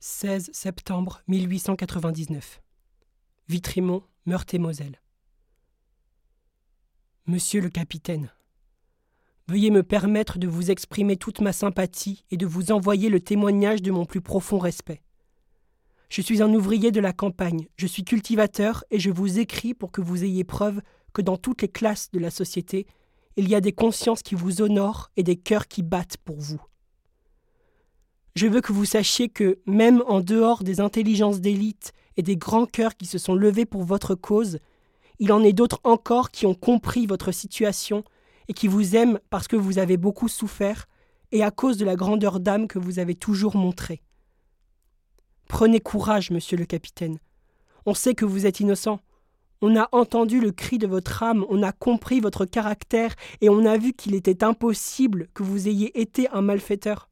16 septembre 1899. Vitrimont, Meurthe-et-Moselle. Monsieur le capitaine, veuillez me permettre de vous exprimer toute ma sympathie et de vous envoyer le témoignage de mon plus profond respect. Je suis un ouvrier de la campagne, je suis cultivateur et je vous écris pour que vous ayez preuve que dans toutes les classes de la société, il y a des consciences qui vous honorent et des cœurs qui battent pour vous. Je veux que vous sachiez que, même en dehors des intelligences d'élite et des grands cœurs qui se sont levés pour votre cause, il en est d'autres encore qui ont compris votre situation et qui vous aiment parce que vous avez beaucoup souffert et à cause de la grandeur d'âme que vous avez toujours montrée. Prenez courage, monsieur le capitaine. On sait que vous êtes innocent. On a entendu le cri de votre âme, on a compris votre caractère, et on a vu qu'il était impossible que vous ayez été un malfaiteur.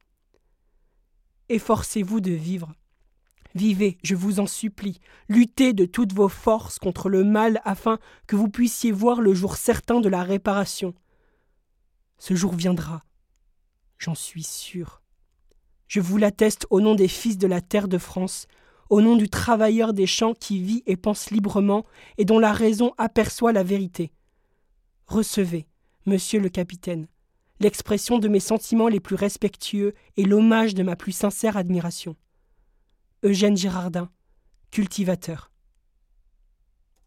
Efforcez-vous de vivre. Vivez, je vous en supplie, luttez de toutes vos forces contre le mal afin que vous puissiez voir le jour certain de la réparation. Ce jour viendra, j'en suis sûr. Je vous l'atteste au nom des fils de la terre de France, au nom du travailleur des champs qui vit et pense librement et dont la raison aperçoit la vérité. Recevez, monsieur le capitaine, l'expression de mes sentiments les plus respectueux et l'hommage de ma plus sincère admiration. Eugène Girardin, cultivateur.